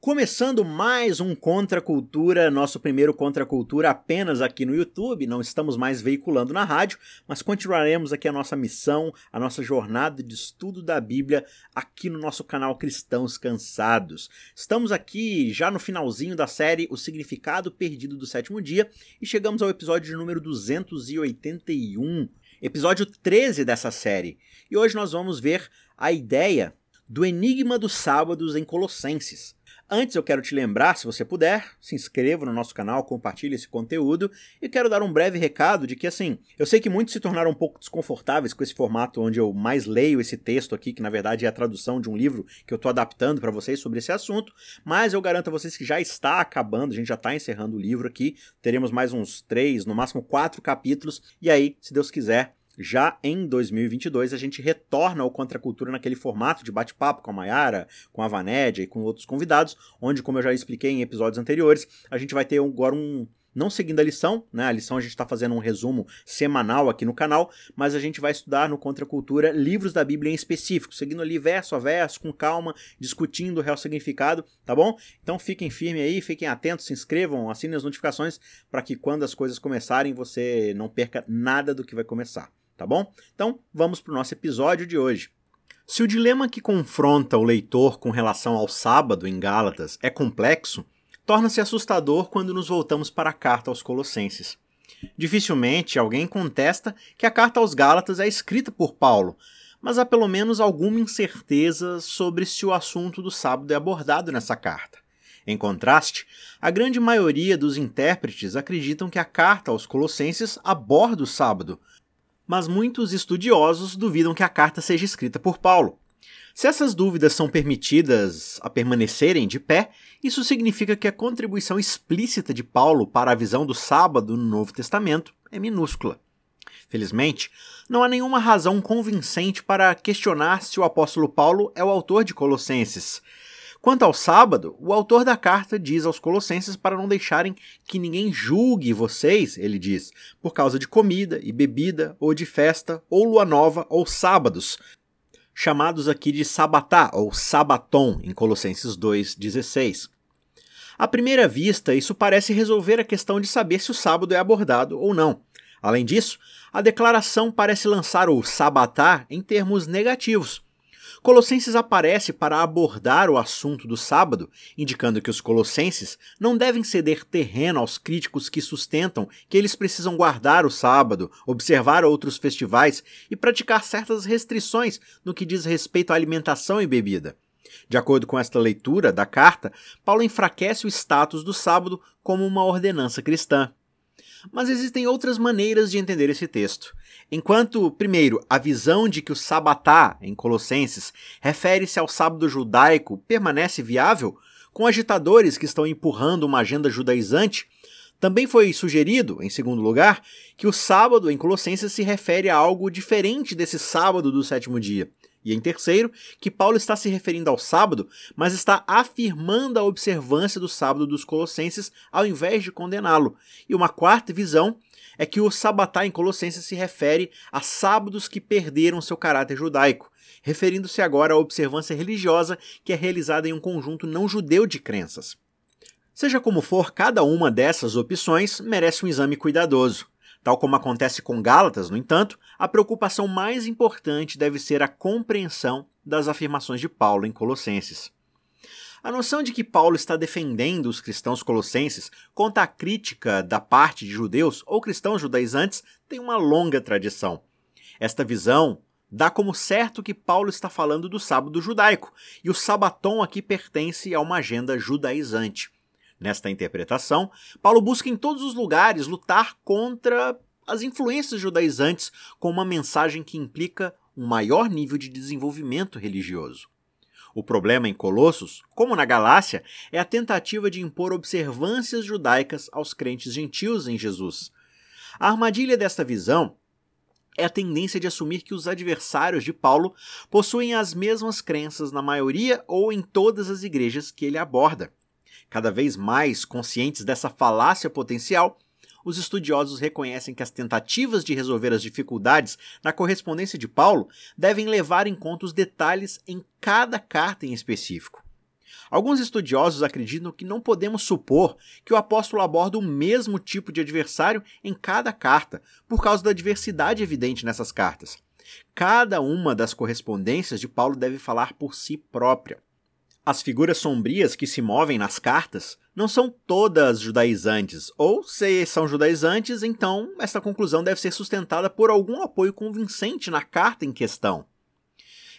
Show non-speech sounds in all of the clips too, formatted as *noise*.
Começando mais um Contra Cultura, nosso primeiro Contra Cultura apenas aqui no YouTube, não estamos mais veiculando na rádio, mas continuaremos aqui a nossa missão, a nossa jornada de estudo da Bíblia aqui no nosso canal Cristãos Cansados. Estamos aqui já no finalzinho da série O Significado Perdido do Sétimo Dia e chegamos ao episódio número 281, episódio 13 dessa série. E hoje nós vamos ver a ideia do enigma dos sábados em Colossenses. Antes eu quero te lembrar, se você puder, se inscreva no nosso canal, compartilhe esse conteúdo e quero dar um breve recado de que assim, eu sei que muitos se tornaram um pouco desconfortáveis com esse formato onde eu mais leio esse texto aqui, que na verdade é a tradução de um livro que eu estou adaptando para vocês sobre esse assunto, mas eu garanto a vocês que já está acabando, a gente já está encerrando o livro aqui, teremos mais uns três, no máximo quatro capítulos, e aí, se Deus quiser, já em 2022, a gente retorna ao Contra a Cultura naquele formato de bate-papo com a Mayara, com a Vanédia e com outros convidados, onde, como eu já expliquei em episódios anteriores, a gente vai ter agora um, não seguindo a lição, né? A lição a gente está fazendo um resumo semanal aqui no canal, mas a gente vai estudar no Contra Cultura livros da Bíblia em específico, seguindo ali verso a verso, com calma, discutindo o real significado, tá bom? Então fiquem firmes aí, fiquem atentos, se inscrevam, assinem as notificações para que quando as coisas começarem você não perca nada do que vai começar tá bom? Então, vamos para o nosso episódio de hoje. Se o dilema que confronta o leitor com relação ao sábado em Gálatas é complexo, torna-se assustador quando nos voltamos para a carta aos Colossenses. Dificilmente alguém contesta que a carta aos Gálatas é escrita por Paulo, mas há pelo menos alguma incerteza sobre se o assunto do sábado é abordado nessa carta. Em contraste, a grande maioria dos intérpretes acreditam que a carta aos Colossenses aborda o sábado, mas muitos estudiosos duvidam que a carta seja escrita por Paulo. Se essas dúvidas são permitidas a permanecerem de pé, isso significa que a contribuição explícita de Paulo para a visão do sábado no Novo Testamento é minúscula. Felizmente, não há nenhuma razão convincente para questionar se o apóstolo Paulo é o autor de Colossenses, Quanto ao sábado, o autor da carta diz aos Colossenses para não deixarem que ninguém julgue vocês, ele diz, por causa de comida e bebida, ou de festa, ou lua nova, ou sábados, chamados aqui de sabatá ou sabaton em Colossenses 2:16. À primeira vista, isso parece resolver a questão de saber se o sábado é abordado ou não. Além disso, a declaração parece lançar o sabatá em termos negativos Colossenses aparece para abordar o assunto do sábado, indicando que os colossenses não devem ceder terreno aos críticos que sustentam que eles precisam guardar o sábado, observar outros festivais e praticar certas restrições no que diz respeito à alimentação e bebida. De acordo com esta leitura da carta, Paulo enfraquece o status do sábado como uma ordenança cristã. Mas existem outras maneiras de entender esse texto. Enquanto, primeiro, a visão de que o sabatá, em Colossenses, refere-se ao sábado judaico, permanece viável, com agitadores que estão empurrando uma agenda judaizante, também foi sugerido, em segundo lugar, que o sábado em Colossenses se refere a algo diferente desse sábado do sétimo dia. E em terceiro, que Paulo está se referindo ao sábado, mas está afirmando a observância do sábado dos colossenses ao invés de condená-lo. E uma quarta visão é que o sabatá em Colossenses se refere a sábados que perderam seu caráter judaico, referindo-se agora à observância religiosa que é realizada em um conjunto não judeu de crenças. Seja como for, cada uma dessas opções merece um exame cuidadoso. Tal como acontece com Gálatas, no entanto, a preocupação mais importante deve ser a compreensão das afirmações de Paulo em Colossenses. A noção de que Paulo está defendendo os cristãos colossenses contra a crítica da parte de judeus ou cristãos judaizantes tem uma longa tradição. Esta visão dá como certo que Paulo está falando do sábado judaico, e o sabaton aqui pertence a uma agenda judaizante. Nesta interpretação, Paulo busca em todos os lugares lutar contra as influências judaizantes com uma mensagem que implica um maior nível de desenvolvimento religioso. O problema em Colossos, como na Galácia, é a tentativa de impor observâncias judaicas aos crentes gentios em Jesus. A armadilha desta visão é a tendência de assumir que os adversários de Paulo possuem as mesmas crenças na maioria ou em todas as igrejas que ele aborda. Cada vez mais conscientes dessa falácia potencial, os estudiosos reconhecem que as tentativas de resolver as dificuldades na correspondência de Paulo devem levar em conta os detalhes em cada carta em específico. Alguns estudiosos acreditam que não podemos supor que o apóstolo aborda o mesmo tipo de adversário em cada carta, por causa da diversidade evidente nessas cartas. Cada uma das correspondências de Paulo deve falar por si própria. As figuras sombrias que se movem nas cartas não são todas judaizantes, ou se são judaizantes, então essa conclusão deve ser sustentada por algum apoio convincente na carta em questão.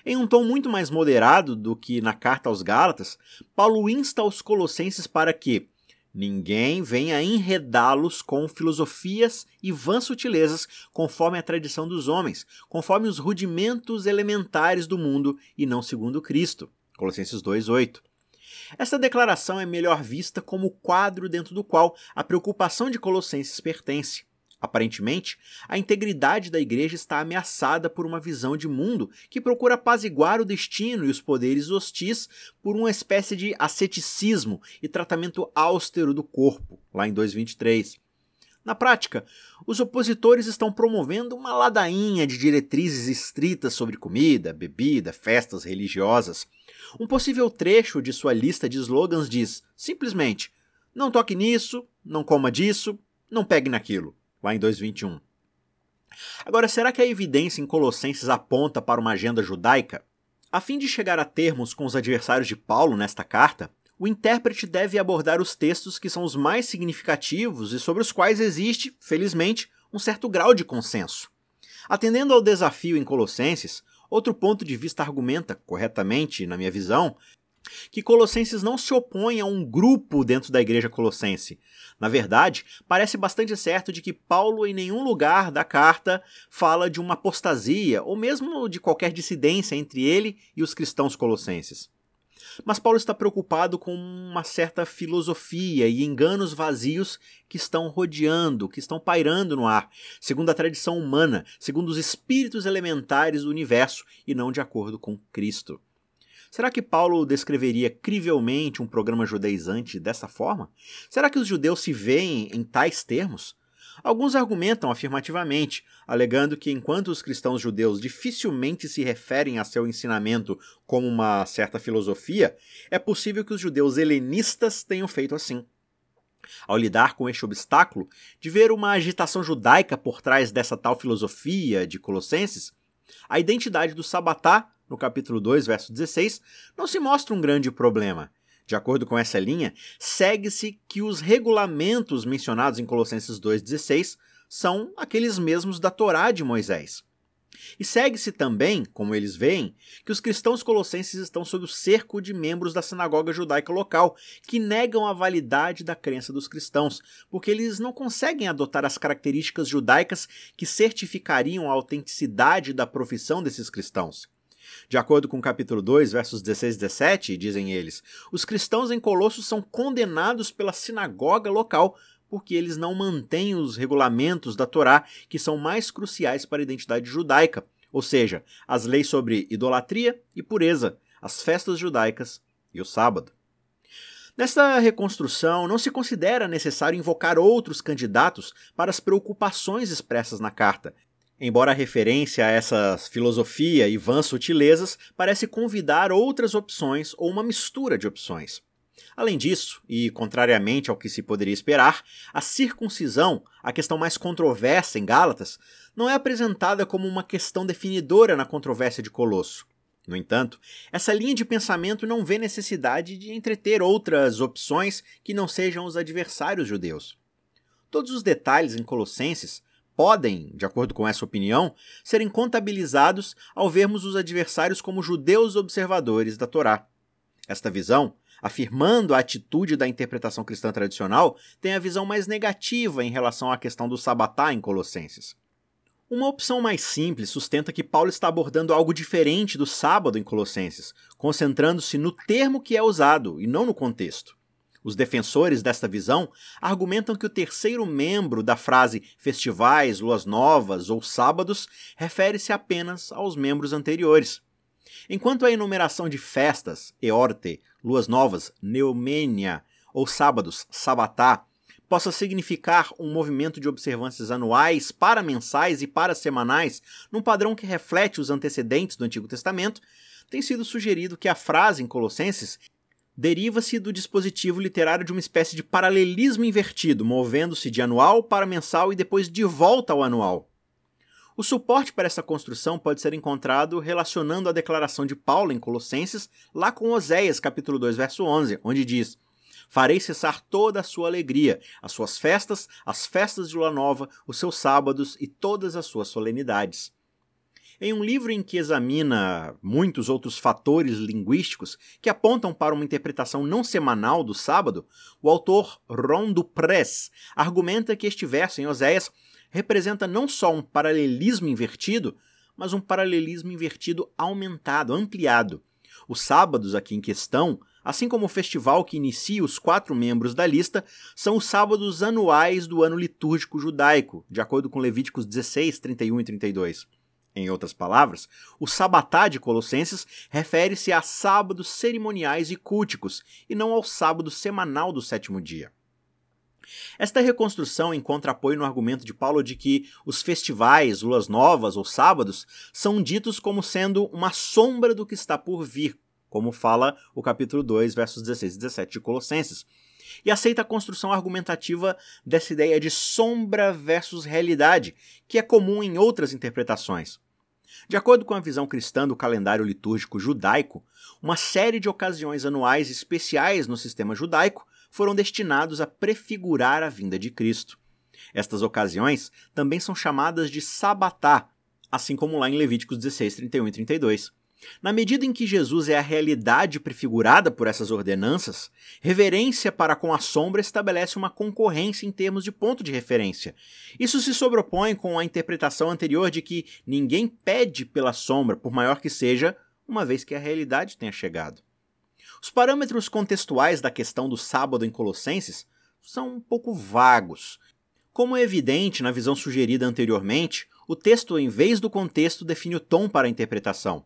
Em um tom muito mais moderado do que na carta aos Gálatas, Paulo insta os colossenses para que ninguém venha enredá-los com filosofias e vãs sutilezas conforme a tradição dos homens, conforme os rudimentos elementares do mundo e não segundo Cristo. Colossenses 2:8. Esta declaração é melhor vista como o quadro dentro do qual a preocupação de Colossenses pertence. Aparentemente, a integridade da igreja está ameaçada por uma visão de mundo que procura apaziguar o destino e os poderes hostis por uma espécie de asceticismo e tratamento austero do corpo, lá em 223. Na prática, os opositores estão promovendo uma ladainha de diretrizes estritas sobre comida, bebida, festas religiosas. Um possível trecho de sua lista de slogans diz, simplesmente, não toque nisso, não coma disso, não pegue naquilo lá em 2:21. Agora, será que a evidência em Colossenses aponta para uma agenda judaica? A fim de chegar a termos com os adversários de Paulo nesta carta, o intérprete deve abordar os textos que são os mais significativos e sobre os quais existe, felizmente, um certo grau de consenso. Atendendo ao desafio em Colossenses, outro ponto de vista argumenta, corretamente, na minha visão, que Colossenses não se opõe a um grupo dentro da igreja colossense. Na verdade, parece bastante certo de que Paulo em nenhum lugar da carta fala de uma apostasia ou mesmo de qualquer dissidência entre ele e os cristãos colossenses. Mas Paulo está preocupado com uma certa filosofia e enganos vazios que estão rodeando, que estão pairando no ar, segundo a tradição humana, segundo os espíritos elementares do universo e não de acordo com Cristo. Será que Paulo descreveria crivelmente um programa judaizante dessa forma? Será que os judeus se veem em tais termos? Alguns argumentam afirmativamente, alegando que enquanto os cristãos judeus dificilmente se referem a seu ensinamento como uma certa filosofia, é possível que os judeus helenistas tenham feito assim. Ao lidar com este obstáculo de ver uma agitação judaica por trás dessa tal filosofia de Colossenses, a identidade do Sabatá no capítulo 2, verso 16, não se mostra um grande problema. De acordo com essa linha, segue-se que os regulamentos mencionados em Colossenses 2,16 são aqueles mesmos da Torá de Moisés. E segue-se também, como eles veem, que os cristãos colossenses estão sob o cerco de membros da sinagoga judaica local, que negam a validade da crença dos cristãos, porque eles não conseguem adotar as características judaicas que certificariam a autenticidade da profissão desses cristãos. De acordo com o capítulo 2, versos 16 e 17, dizem eles, os cristãos em Colossos são condenados pela sinagoga local porque eles não mantêm os regulamentos da Torá que são mais cruciais para a identidade judaica, ou seja, as leis sobre idolatria e pureza, as festas judaicas e o sábado. Nesta reconstrução, não se considera necessário invocar outros candidatos para as preocupações expressas na carta, embora a referência a essa filosofia e vãs sutilezas parece convidar outras opções ou uma mistura de opções. Além disso, e contrariamente ao que se poderia esperar, a circuncisão, a questão mais controversa em Gálatas, não é apresentada como uma questão definidora na controvérsia de Colosso. No entanto, essa linha de pensamento não vê necessidade de entreter outras opções que não sejam os adversários judeus. Todos os detalhes em Colossenses podem, de acordo com essa opinião, serem contabilizados ao vermos os adversários como judeus observadores da Torá. Esta visão, afirmando a atitude da interpretação cristã tradicional, tem a visão mais negativa em relação à questão do sabatá em Colossenses. Uma opção mais simples sustenta que Paulo está abordando algo diferente do sábado em Colossenses, concentrando-se no termo que é usado e não no contexto. Os defensores desta visão argumentam que o terceiro membro da frase festivais, luas novas ou sábados refere-se apenas aos membros anteriores. Enquanto a enumeração de festas, eorte, luas novas, neumênia ou sábados, sabatá, possa significar um movimento de observâncias anuais, para mensais e para semanais, num padrão que reflete os antecedentes do Antigo Testamento, tem sido sugerido que a frase em Colossenses deriva-se do dispositivo literário de uma espécie de paralelismo invertido, movendo-se de anual para mensal e depois de volta ao anual. O suporte para essa construção pode ser encontrado relacionando a declaração de Paulo em Colossenses, lá com Oséias, capítulo 2, verso 11, onde diz: Farei cessar toda a sua alegria, as suas festas, as festas de lua nova, os seus sábados e todas as suas solenidades. Em um livro em que examina muitos outros fatores linguísticos que apontam para uma interpretação não semanal do sábado, o autor Ron Dupress argumenta que este verso em Oséias representa não só um paralelismo invertido, mas um paralelismo invertido aumentado, ampliado. Os sábados aqui em questão, assim como o festival que inicia os quatro membros da lista, são os sábados anuais do ano litúrgico judaico, de acordo com Levíticos 16, 31 e 32. Em outras palavras, o sabatá de Colossenses refere-se a sábados cerimoniais e culticos, e não ao sábado semanal do sétimo dia. Esta reconstrução encontra apoio no argumento de Paulo de que os festivais, luas novas ou sábados são ditos como sendo uma sombra do que está por vir, como fala o capítulo 2, versos 16 e 17 de Colossenses, e aceita a construção argumentativa dessa ideia de sombra versus realidade, que é comum em outras interpretações. De acordo com a visão cristã do calendário litúrgico judaico, uma série de ocasiões anuais especiais no sistema judaico foram destinados a prefigurar a vinda de Cristo. Estas ocasiões também são chamadas de sabatá, assim como lá em Levíticos 16, 31 e 32. Na medida em que Jesus é a realidade prefigurada por essas ordenanças, reverência para com a sombra estabelece uma concorrência em termos de ponto de referência. Isso se sobrepõe com a interpretação anterior de que ninguém pede pela sombra, por maior que seja, uma vez que a realidade tenha chegado. Os parâmetros contextuais da questão do sábado em Colossenses são um pouco vagos. Como é evidente na visão sugerida anteriormente, o texto, em vez do contexto, define o tom para a interpretação.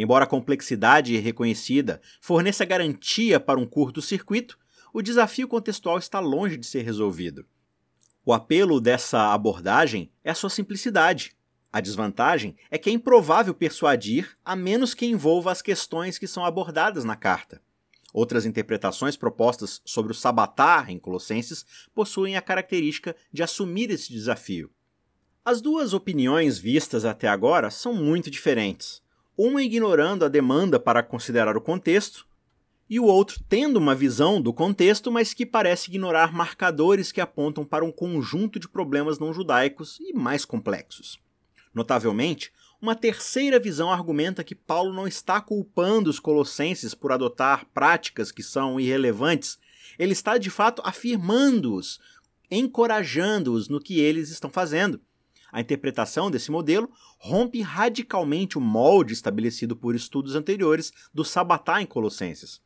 Embora a complexidade reconhecida forneça garantia para um curto-circuito, o desafio contextual está longe de ser resolvido. O apelo dessa abordagem é a sua simplicidade. A desvantagem é que é improvável persuadir a menos que envolva as questões que são abordadas na carta. Outras interpretações propostas sobre o sabatá em Colossenses possuem a característica de assumir esse desafio. As duas opiniões vistas até agora são muito diferentes uma ignorando a demanda para considerar o contexto, e o outro tendo uma visão do contexto, mas que parece ignorar marcadores que apontam para um conjunto de problemas não judaicos e mais complexos. Notavelmente, uma terceira visão argumenta que Paulo não está culpando os colossenses por adotar práticas que são irrelevantes, ele está de fato afirmando-os, encorajando-os no que eles estão fazendo. A interpretação desse modelo rompe radicalmente o molde estabelecido por estudos anteriores do Sabatá em Colossenses.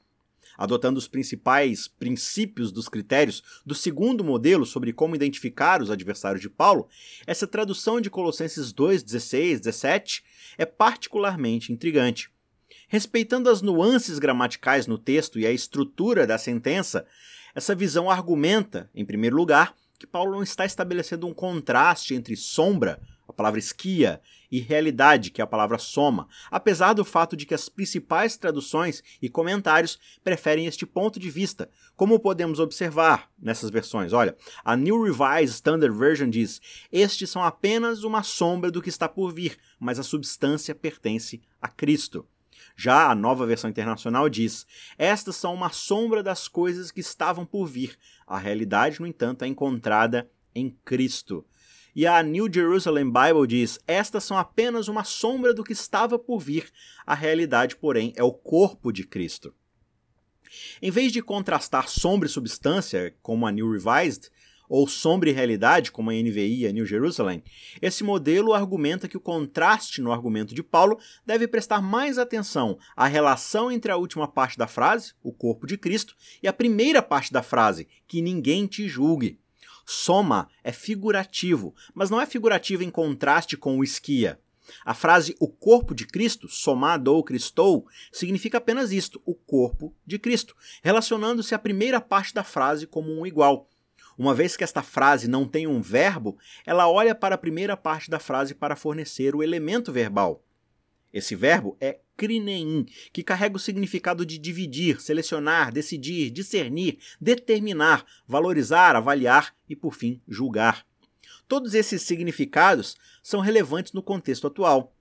Adotando os principais princípios dos critérios do segundo modelo sobre como identificar os adversários de Paulo, essa tradução de Colossenses 2, 16, 17 é particularmente intrigante. Respeitando as nuances gramaticais no texto e a estrutura da sentença, essa visão argumenta, em primeiro lugar, que Paulo não está estabelecendo um contraste entre sombra, a palavra esquia, e realidade, que é a palavra soma, apesar do fato de que as principais traduções e comentários preferem este ponto de vista, como podemos observar nessas versões. Olha, a New Revised Standard Version diz: Estes são apenas uma sombra do que está por vir, mas a substância pertence a Cristo. Já a nova versão internacional diz: Estas são uma sombra das coisas que estavam por vir. A realidade, no entanto, é encontrada em Cristo. E a New Jerusalem Bible diz: Estas são apenas uma sombra do que estava por vir. A realidade, porém, é o corpo de Cristo. Em vez de contrastar sombra e substância, como a New Revised, ou sombra e realidade, como a NVI e a New Jerusalem, esse modelo argumenta que o contraste no argumento de Paulo deve prestar mais atenção à relação entre a última parte da frase, o corpo de Cristo, e a primeira parte da frase, que ninguém te julgue. Soma é figurativo, mas não é figurativo em contraste com o esquia. A frase o corpo de Cristo, somado ou Cristou, significa apenas isto, o corpo de Cristo, relacionando-se à primeira parte da frase como um igual. Uma vez que esta frase não tem um verbo, ela olha para a primeira parte da frase para fornecer o elemento verbal. Esse verbo é krinein, que carrega o significado de dividir, selecionar, decidir, discernir, determinar, valorizar, avaliar e, por fim, julgar. Todos esses significados são relevantes no contexto atual.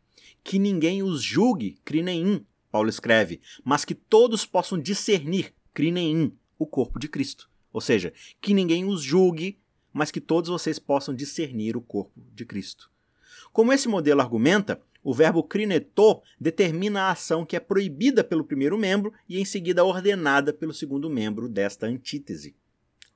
Que ninguém os julgue, krinein, Paulo escreve, mas que todos possam discernir, krinein, o corpo de Cristo. Ou seja, que ninguém os julgue, mas que todos vocês possam discernir o corpo de Cristo. Como esse modelo argumenta, o verbo crineto determina a ação que é proibida pelo primeiro membro e em seguida ordenada pelo segundo membro desta antítese.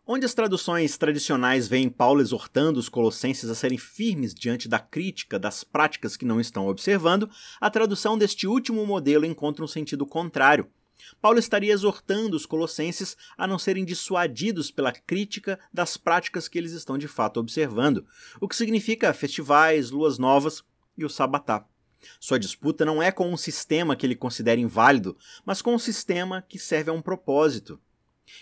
Onde as traduções tradicionais veem Paulo exortando os colossenses a serem firmes diante da crítica das práticas que não estão observando, a tradução deste último modelo encontra um sentido contrário. Paulo estaria exortando os colossenses a não serem dissuadidos pela crítica das práticas que eles estão de fato observando, o que significa festivais, luas novas e o sabatá. Sua disputa não é com um sistema que ele considera inválido, mas com um sistema que serve a um propósito.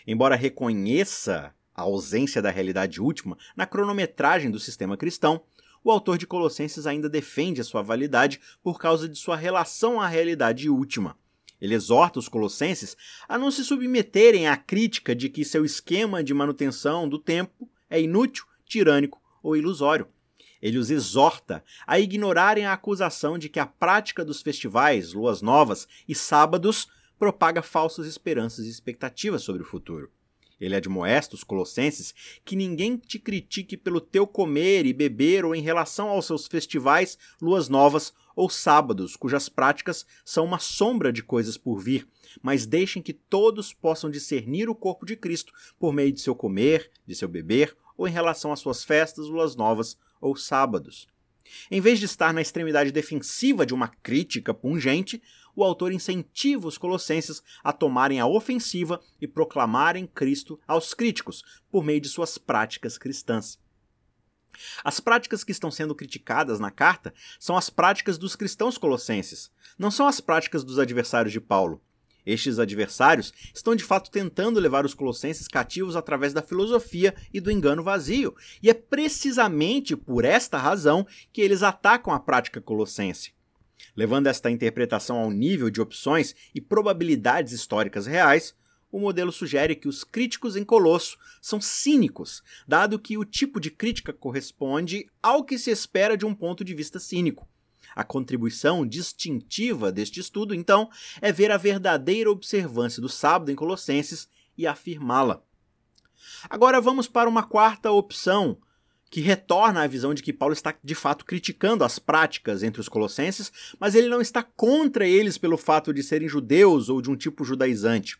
Embora reconheça a ausência da realidade última na cronometragem do sistema cristão, o autor de Colossenses ainda defende a sua validade por causa de sua relação à realidade última. Ele exorta os colossenses a não se submeterem à crítica de que seu esquema de manutenção do tempo é inútil, tirânico ou ilusório. Ele os exorta a ignorarem a acusação de que a prática dos festivais, luas novas e sábados propaga falsas esperanças e expectativas sobre o futuro. Ele admoesta os colossenses que ninguém te critique pelo teu comer e beber ou em relação aos seus festivais, luas novas ou sábados, cujas práticas são uma sombra de coisas por vir, mas deixem que todos possam discernir o corpo de Cristo por meio de seu comer, de seu beber ou em relação às suas festas, luas novas ou sábados. Em vez de estar na extremidade defensiva de uma crítica pungente, o autor incentiva os colossenses a tomarem a ofensiva e proclamarem Cristo aos críticos por meio de suas práticas cristãs. As práticas que estão sendo criticadas na carta são as práticas dos cristãos colossenses, não são as práticas dos adversários de Paulo. Estes adversários estão de fato tentando levar os colossenses cativos através da filosofia e do engano vazio, e é precisamente por esta razão que eles atacam a prática colossense. Levando esta interpretação ao nível de opções e probabilidades históricas reais, o modelo sugere que os críticos em Colosso são cínicos, dado que o tipo de crítica corresponde ao que se espera de um ponto de vista cínico. A contribuição distintiva deste estudo, então, é ver a verdadeira observância do sábado em Colossenses e afirmá-la. Agora vamos para uma quarta opção, que retorna à visão de que Paulo está de fato criticando as práticas entre os colossenses, mas ele não está contra eles pelo fato de serem judeus ou de um tipo judaizante.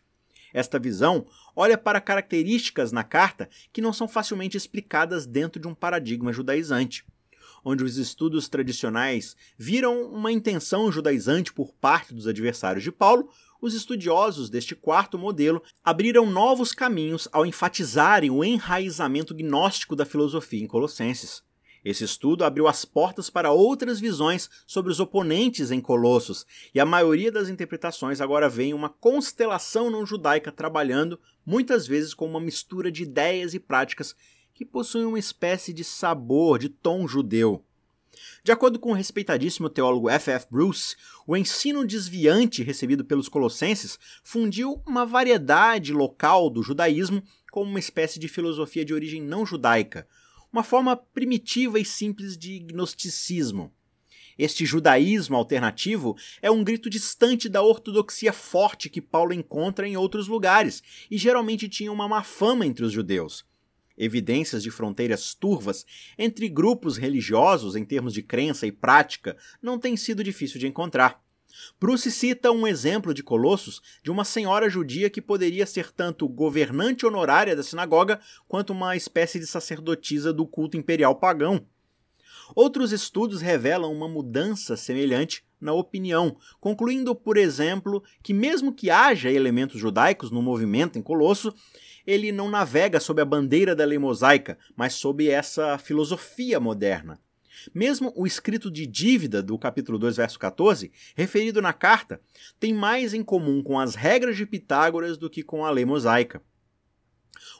Esta visão olha para características na carta que não são facilmente explicadas dentro de um paradigma judaizante. Onde os estudos tradicionais viram uma intenção judaizante por parte dos adversários de Paulo, os estudiosos deste quarto modelo abriram novos caminhos ao enfatizarem o enraizamento gnóstico da filosofia em Colossenses. Esse estudo abriu as portas para outras visões sobre os oponentes em Colossos, e a maioria das interpretações agora vê uma constelação não judaica trabalhando, muitas vezes com uma mistura de ideias e práticas que possuem uma espécie de sabor, de tom judeu. De acordo com o respeitadíssimo teólogo F. F. Bruce, o ensino desviante recebido pelos colossenses fundiu uma variedade local do judaísmo com uma espécie de filosofia de origem não judaica, uma forma primitiva e simples de gnosticismo. Este judaísmo alternativo é um grito distante da ortodoxia forte que Paulo encontra em outros lugares e geralmente tinha uma má fama entre os judeus. Evidências de fronteiras turvas entre grupos religiosos em termos de crença e prática não tem sido difícil de encontrar. Bruce cita um exemplo de Colossos de uma senhora judia que poderia ser tanto governante honorária da sinagoga quanto uma espécie de sacerdotisa do culto imperial pagão. Outros estudos revelam uma mudança semelhante na opinião, concluindo, por exemplo, que mesmo que haja elementos judaicos no movimento em Colosso, ele não navega sob a bandeira da lei mosaica, mas sob essa filosofia moderna. Mesmo o escrito de dívida do capítulo 2, verso 14, referido na carta, tem mais em comum com as regras de Pitágoras do que com a lei mosaica.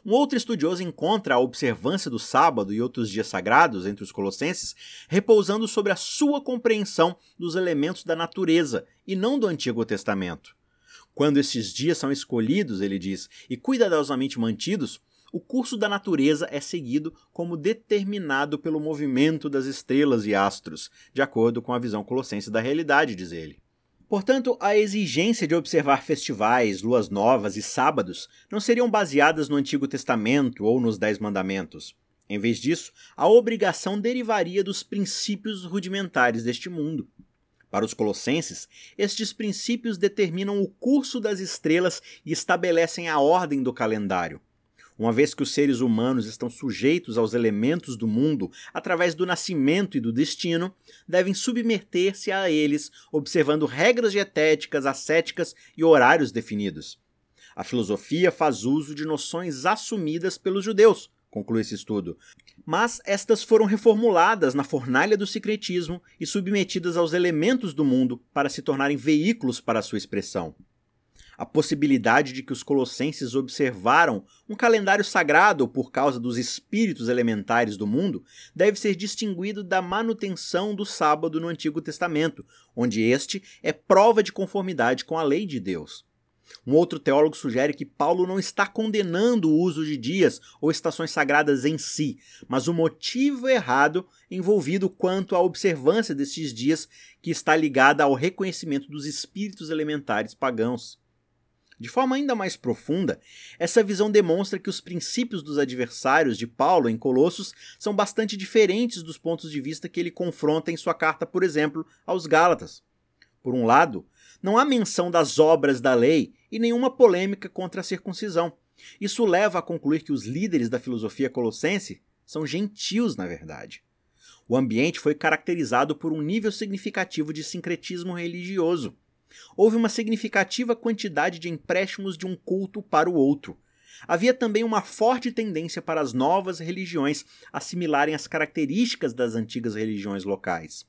Um outro estudioso encontra a observância do sábado e outros dias sagrados entre os colossenses repousando sobre a sua compreensão dos elementos da natureza e não do Antigo Testamento. Quando esses dias são escolhidos, ele diz, e cuidadosamente mantidos, o curso da natureza é seguido como determinado pelo movimento das estrelas e astros, de acordo com a visão colossense da realidade, diz ele. Portanto, a exigência de observar festivais, luas novas e sábados não seriam baseadas no Antigo Testamento ou nos Dez Mandamentos. Em vez disso, a obrigação derivaria dos princípios rudimentares deste mundo. Para os colossenses, estes princípios determinam o curso das estrelas e estabelecem a ordem do calendário. Uma vez que os seres humanos estão sujeitos aos elementos do mundo através do nascimento e do destino, devem submeter-se a eles, observando regras dietéticas, ascéticas e horários definidos. A filosofia faz uso de noções assumidas pelos judeus, conclui esse estudo, mas estas foram reformuladas na fornalha do secretismo e submetidas aos elementos do mundo para se tornarem veículos para sua expressão a possibilidade de que os colossenses observaram um calendário sagrado por causa dos espíritos elementares do mundo deve ser distinguido da manutenção do sábado no Antigo Testamento, onde este é prova de conformidade com a lei de Deus. Um outro teólogo sugere que Paulo não está condenando o uso de dias ou estações sagradas em si, mas o motivo errado envolvido quanto à observância desses dias que está ligada ao reconhecimento dos espíritos elementares pagãos. De forma ainda mais profunda, essa visão demonstra que os princípios dos adversários de Paulo em Colossos são bastante diferentes dos pontos de vista que ele confronta em sua carta, por exemplo, aos Gálatas. Por um lado, não há menção das obras da lei e nenhuma polêmica contra a circuncisão. Isso leva a concluir que os líderes da filosofia colossense são gentios, na verdade. O ambiente foi caracterizado por um nível significativo de sincretismo religioso houve uma significativa quantidade de empréstimos de um culto para o outro. Havia também uma forte tendência para as novas religiões assimilarem as características das antigas religiões locais.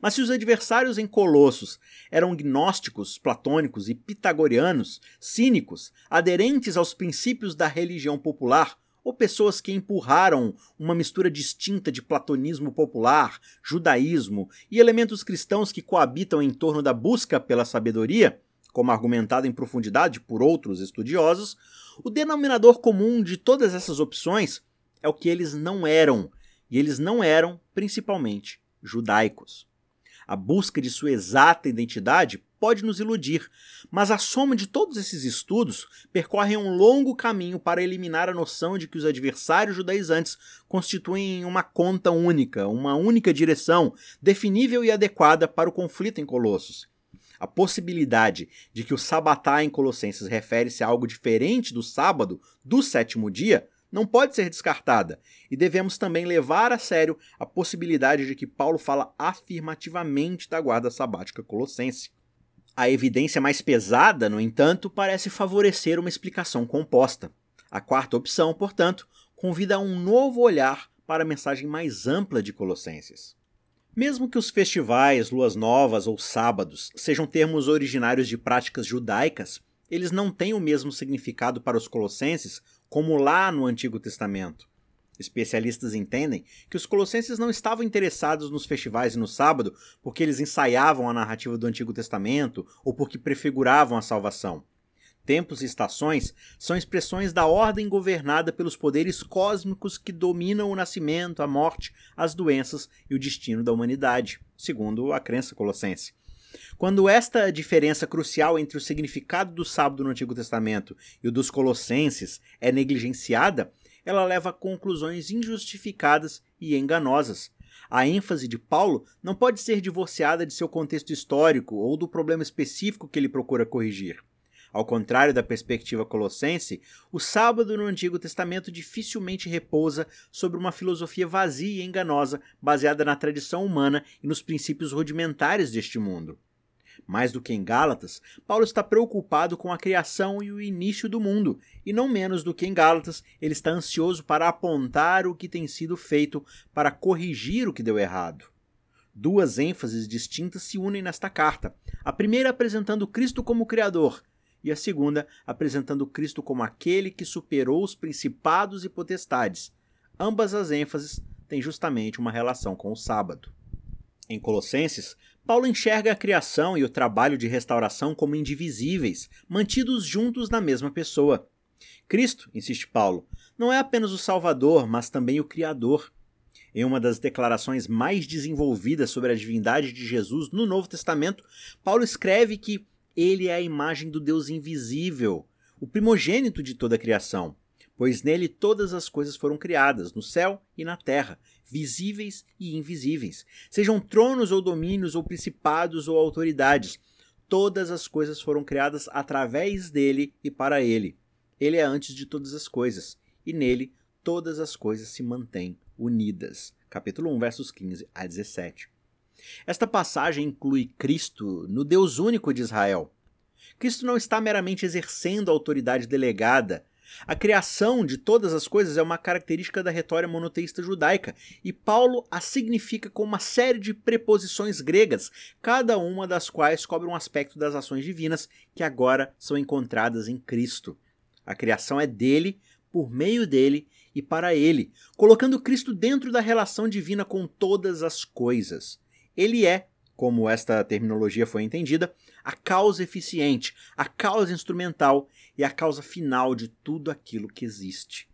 Mas se os adversários em Colossos eram gnósticos, platônicos e pitagorianos, cínicos, aderentes aos princípios da religião popular, ou pessoas que empurraram uma mistura distinta de platonismo popular, judaísmo e elementos cristãos que coabitam em torno da busca pela sabedoria, como argumentado em profundidade por outros estudiosos, o denominador comum de todas essas opções é o que eles não eram, e eles não eram principalmente judaicos. A busca de sua exata identidade pode nos iludir, mas a soma de todos esses estudos percorre um longo caminho para eliminar a noção de que os adversários judaizantes constituem uma conta única, uma única direção, definível e adequada para o conflito em Colossos. A possibilidade de que o sabatá em Colossenses refere-se a algo diferente do sábado, do sétimo dia, não pode ser descartada, e devemos também levar a sério a possibilidade de que Paulo fala afirmativamente da guarda sabática colossense. A evidência mais pesada, no entanto, parece favorecer uma explicação composta. A quarta opção, portanto, convida a um novo olhar para a mensagem mais ampla de Colossenses. Mesmo que os festivais, luas novas ou sábados sejam termos originários de práticas judaicas, eles não têm o mesmo significado para os colossenses como lá no Antigo Testamento. Especialistas entendem que os colossenses não estavam interessados nos festivais e no sábado porque eles ensaiavam a narrativa do Antigo Testamento ou porque prefiguravam a salvação. Tempos e estações são expressões da ordem governada pelos poderes cósmicos que dominam o nascimento, a morte, as doenças e o destino da humanidade, segundo a crença colossense. Quando esta diferença crucial entre o significado do sábado no Antigo Testamento e o dos colossenses é negligenciada, ela leva a conclusões injustificadas e enganosas. A ênfase de Paulo não pode ser divorciada de seu contexto histórico ou do problema específico que ele procura corrigir. Ao contrário da perspectiva colossense, o sábado no Antigo Testamento dificilmente repousa sobre uma filosofia vazia e enganosa baseada na tradição humana e nos princípios rudimentares deste mundo. Mais do que em Gálatas, Paulo está preocupado com a criação e o início do mundo, e não menos do que em Gálatas, ele está ansioso para apontar o que tem sido feito para corrigir o que deu errado. Duas ênfases distintas se unem nesta carta. A primeira apresentando Cristo como Criador, e a segunda apresentando Cristo como aquele que superou os principados e potestades. Ambas as ênfases têm justamente uma relação com o sábado. Em Colossenses, Paulo enxerga a criação e o trabalho de restauração como indivisíveis, mantidos juntos na mesma pessoa. Cristo, insiste Paulo, não é apenas o Salvador, mas também o Criador. Em uma das declarações mais desenvolvidas sobre a divindade de Jesus no Novo Testamento, Paulo escreve que ele é a imagem do Deus invisível, o primogênito de toda a criação, pois nele todas as coisas foram criadas, no céu e na terra, visíveis e invisíveis, sejam tronos ou domínios ou principados ou autoridades. Todas as coisas foram criadas através dele e para ele. Ele é antes de todas as coisas, e nele todas as coisas se mantêm unidas. Capítulo 1, versos 15 a 17. Esta passagem inclui Cristo no Deus único de Israel. Cristo não está meramente exercendo a autoridade delegada a criação de todas as coisas é uma característica da retória monoteísta judaica, e Paulo a significa com uma série de preposições gregas, cada uma das quais cobre um aspecto das ações divinas que agora são encontradas em Cristo. A criação é dele, por meio dele e para ele, colocando Cristo dentro da relação divina com todas as coisas. Ele é, como esta terminologia foi entendida, a causa eficiente, a causa instrumental e a causa final de tudo aquilo que existe.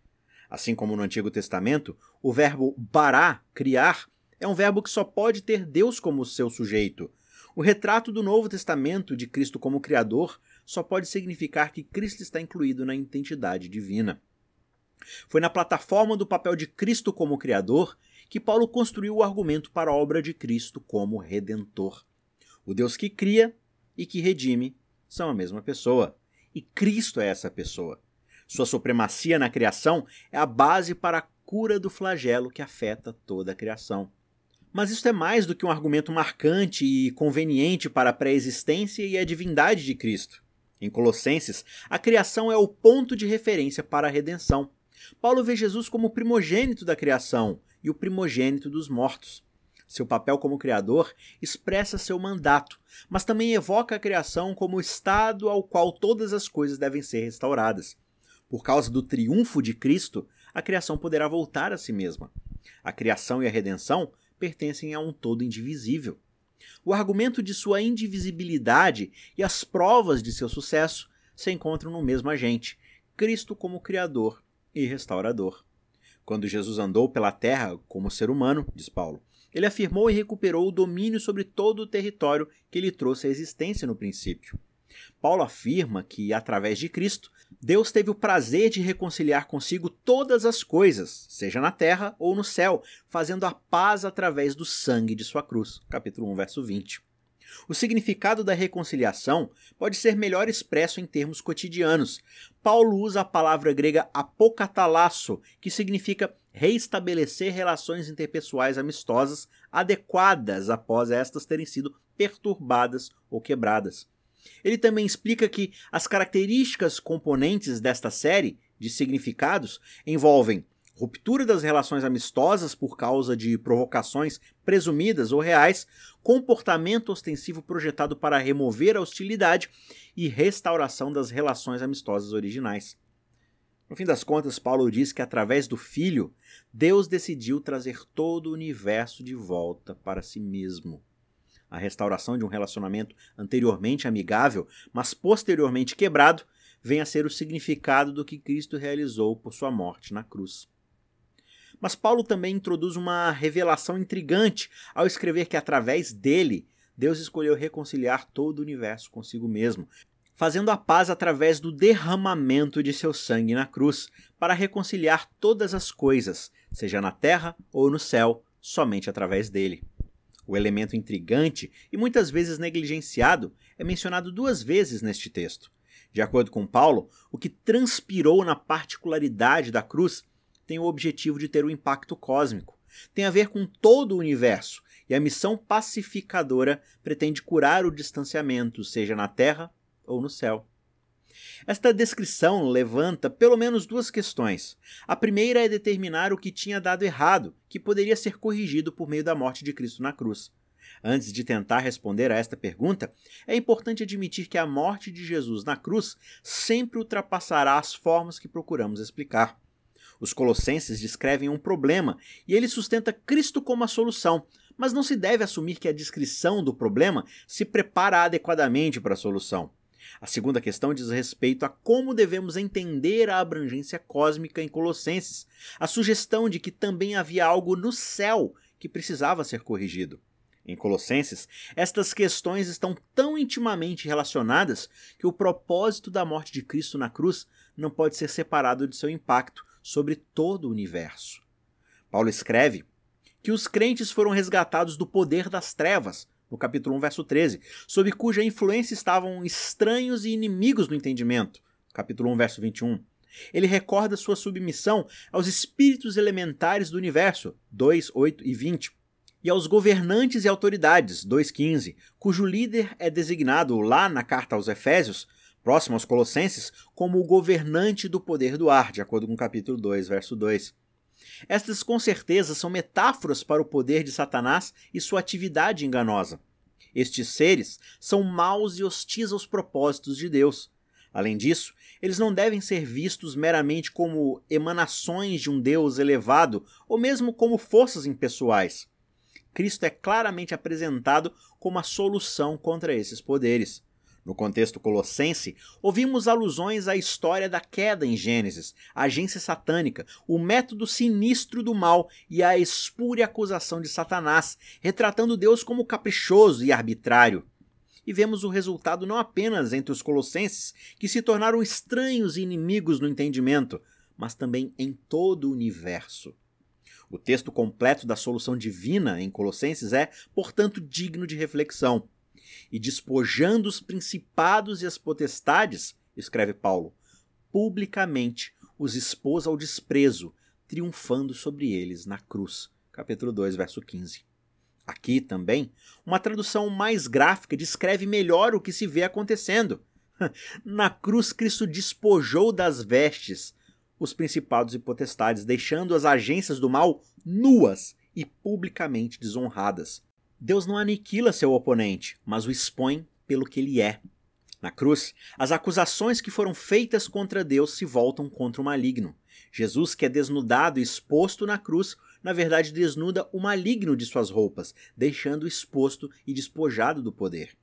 Assim como no Antigo Testamento, o verbo bará, criar, é um verbo que só pode ter Deus como seu sujeito. O retrato do Novo Testamento de Cristo como Criador só pode significar que Cristo está incluído na identidade divina. Foi na plataforma do papel de Cristo como Criador que Paulo construiu o argumento para a obra de Cristo como Redentor. O Deus que cria e que redime são a mesma pessoa. E Cristo é essa pessoa. Sua supremacia na criação é a base para a cura do flagelo que afeta toda a criação. Mas isso é mais do que um argumento marcante e conveniente para a pré-existência e a divindade de Cristo. Em Colossenses, a criação é o ponto de referência para a redenção. Paulo vê Jesus como o primogênito da criação e o primogênito dos mortos. Seu papel como criador expressa seu mandato, mas também evoca a criação como o estado ao qual todas as coisas devem ser restauradas. Por causa do triunfo de Cristo, a criação poderá voltar a si mesma. A criação e a redenção pertencem a um todo indivisível. O argumento de sua indivisibilidade e as provas de seu sucesso se encontram no mesmo agente, Cristo como Criador e Restaurador. Quando Jesus andou pela terra como ser humano, diz Paulo, ele afirmou e recuperou o domínio sobre todo o território que lhe trouxe a existência no princípio. Paulo afirma que, através de Cristo, Deus teve o prazer de reconciliar consigo todas as coisas, seja na terra ou no céu, fazendo a paz através do sangue de sua cruz. Capítulo 1, verso 20. O significado da reconciliação pode ser melhor expresso em termos cotidianos. Paulo usa a palavra grega apokatalasso, que significa reestabelecer relações interpessoais amistosas adequadas após estas terem sido perturbadas ou quebradas. Ele também explica que as características componentes desta série de significados envolvem ruptura das relações amistosas por causa de provocações presumidas ou reais, comportamento ostensivo projetado para remover a hostilidade e restauração das relações amistosas originais. No fim das contas, Paulo diz que através do Filho, Deus decidiu trazer todo o universo de volta para si mesmo. A restauração de um relacionamento anteriormente amigável, mas posteriormente quebrado, vem a ser o significado do que Cristo realizou por sua morte na cruz. Mas Paulo também introduz uma revelação intrigante ao escrever que através dele, Deus escolheu reconciliar todo o universo consigo mesmo, fazendo a paz através do derramamento de seu sangue na cruz, para reconciliar todas as coisas, seja na terra ou no céu, somente através dele. O elemento intrigante e muitas vezes negligenciado é mencionado duas vezes neste texto. De acordo com Paulo, o que transpirou na particularidade da cruz tem o objetivo de ter um impacto cósmico. Tem a ver com todo o universo, e a missão pacificadora pretende curar o distanciamento, seja na Terra ou no céu. Esta descrição levanta pelo menos duas questões. A primeira é determinar o que tinha dado errado, que poderia ser corrigido por meio da morte de Cristo na cruz. Antes de tentar responder a esta pergunta, é importante admitir que a morte de Jesus na cruz sempre ultrapassará as formas que procuramos explicar. Os Colossenses descrevem um problema e ele sustenta Cristo como a solução, mas não se deve assumir que a descrição do problema se prepara adequadamente para a solução. A segunda questão diz respeito a como devemos entender a abrangência cósmica em Colossenses, a sugestão de que também havia algo no céu que precisava ser corrigido. Em Colossenses, estas questões estão tão intimamente relacionadas que o propósito da morte de Cristo na cruz não pode ser separado de seu impacto sobre todo o universo. Paulo escreve que os crentes foram resgatados do poder das trevas, no capítulo 1, verso 13, sob cuja influência estavam estranhos e inimigos do entendimento, capítulo 1, verso 21. Ele recorda sua submissão aos espíritos elementares do universo, 2, 8 e 20, e aos governantes e autoridades, 2,15, cujo líder é designado lá na carta aos Efésios próximo aos Colossenses, como o governante do poder do ar, de acordo com o capítulo 2, verso 2. Estas, com certeza, são metáforas para o poder de Satanás e sua atividade enganosa. Estes seres são maus e hostis aos propósitos de Deus. Além disso, eles não devem ser vistos meramente como emanações de um Deus elevado ou mesmo como forças impessoais. Cristo é claramente apresentado como a solução contra esses poderes. No contexto colossense, ouvimos alusões à história da queda em Gênesis, a agência satânica, o método sinistro do mal e a espúria acusação de Satanás, retratando Deus como caprichoso e arbitrário. E vemos o resultado não apenas entre os colossenses, que se tornaram estranhos e inimigos no entendimento, mas também em todo o universo. O texto completo da solução divina em Colossenses é, portanto, digno de reflexão e despojando os principados e as potestades, escreve Paulo, publicamente os expôs ao desprezo, triunfando sobre eles na cruz. Capítulo 2, verso 15. Aqui também, uma tradução mais gráfica descreve melhor o que se vê acontecendo. *laughs* Na cruz, Cristo despojou das vestes os principados e potestades, deixando as agências do mal nuas e publicamente desonradas. Deus não aniquila seu oponente, mas o expõe pelo que ele é. Na cruz, as acusações que foram feitas contra Deus se voltam contra o maligno. Jesus, que é desnudado e exposto na cruz, na verdade desnuda o maligno de suas roupas, deixando exposto e despojado do poder.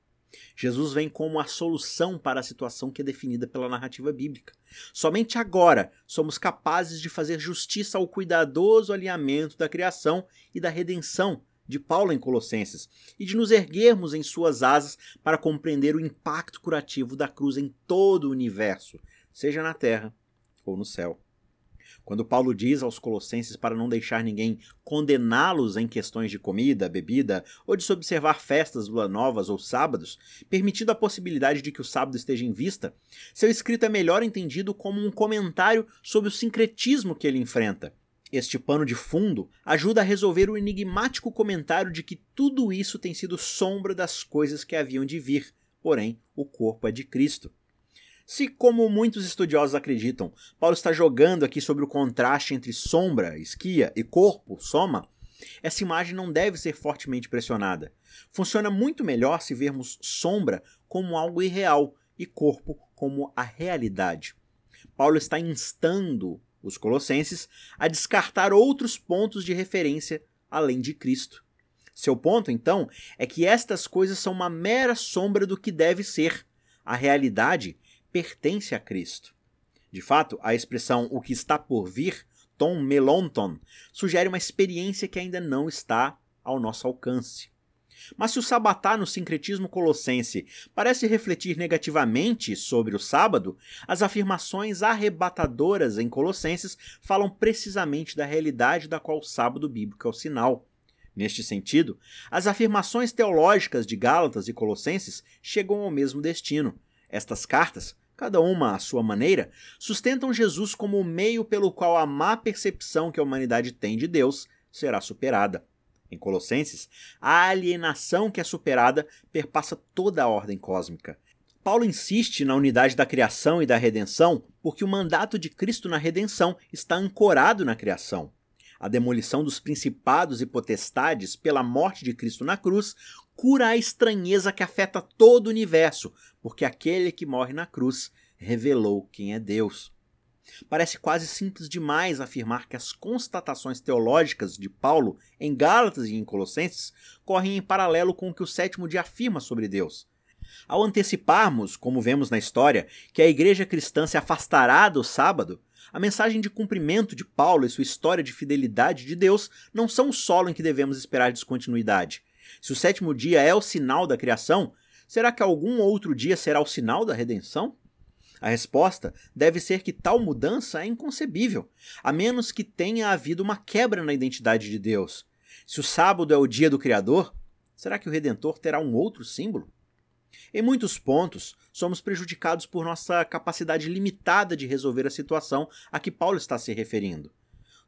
Jesus vem como a solução para a situação que é definida pela narrativa bíblica. Somente agora somos capazes de fazer justiça ao cuidadoso alinhamento da criação e da redenção de Paulo em Colossenses e de nos erguermos em suas asas para compreender o impacto curativo da cruz em todo o universo, seja na terra ou no céu. Quando Paulo diz aos Colossenses para não deixar ninguém condená-los em questões de comida, bebida ou de se observar festas novas ou sábados, permitindo a possibilidade de que o sábado esteja em vista, seu escrito é melhor entendido como um comentário sobre o sincretismo que ele enfrenta este pano de fundo ajuda a resolver o enigmático comentário de que tudo isso tem sido sombra das coisas que haviam de vir, porém o corpo é de Cristo. Se, como muitos estudiosos acreditam, Paulo está jogando aqui sobre o contraste entre sombra, esquia e corpo, soma, essa imagem não deve ser fortemente pressionada. Funciona muito melhor se vermos sombra como algo irreal e corpo como a realidade. Paulo está instando os colossenses, a descartar outros pontos de referência além de Cristo. Seu ponto, então, é que estas coisas são uma mera sombra do que deve ser. A realidade pertence a Cristo. De fato, a expressão o que está por vir, tom melonton, sugere uma experiência que ainda não está ao nosso alcance. Mas se o sabatá no sincretismo colossense parece refletir negativamente sobre o sábado, as afirmações arrebatadoras em Colossenses falam precisamente da realidade da qual o sábado bíblico é o sinal. Neste sentido, as afirmações teológicas de Gálatas e Colossenses chegam ao mesmo destino. Estas cartas, cada uma à sua maneira, sustentam Jesus como o meio pelo qual a má percepção que a humanidade tem de Deus será superada. Em Colossenses, a alienação que é superada perpassa toda a ordem cósmica. Paulo insiste na unidade da criação e da redenção porque o mandato de Cristo na redenção está ancorado na criação. A demolição dos principados e potestades pela morte de Cristo na cruz cura a estranheza que afeta todo o universo, porque aquele que morre na cruz revelou quem é Deus. Parece quase simples demais afirmar que as constatações teológicas de Paulo em Gálatas e em Colossenses correm em paralelo com o que o sétimo dia afirma sobre Deus. Ao anteciparmos, como vemos na história, que a igreja cristã se afastará do sábado, a mensagem de cumprimento de Paulo e sua história de fidelidade de Deus não são o solo em que devemos esperar descontinuidade. Se o sétimo dia é o sinal da criação, será que algum outro dia será o sinal da redenção? A resposta deve ser que tal mudança é inconcebível, a menos que tenha havido uma quebra na identidade de Deus. Se o sábado é o dia do Criador, será que o Redentor terá um outro símbolo? Em muitos pontos, somos prejudicados por nossa capacidade limitada de resolver a situação a que Paulo está se referindo.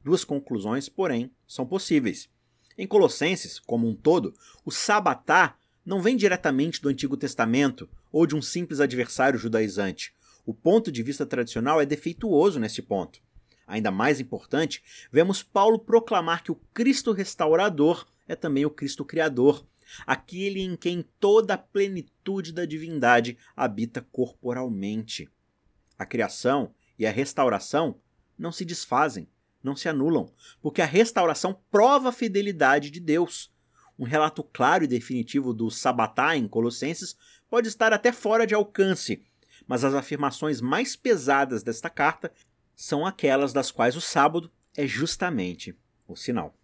Duas conclusões, porém, são possíveis. Em Colossenses, como um todo, o sabatá não vem diretamente do Antigo Testamento ou de um simples adversário judaizante. O ponto de vista tradicional é defeituoso nesse ponto. Ainda mais importante, vemos Paulo proclamar que o Cristo restaurador é também o Cristo criador, aquele em quem toda a plenitude da divindade habita corporalmente. A criação e a restauração não se desfazem, não se anulam, porque a restauração prova a fidelidade de Deus. Um relato claro e definitivo do Sabatá em Colossenses pode estar até fora de alcance, mas as afirmações mais pesadas desta carta são aquelas das quais o sábado é justamente o sinal.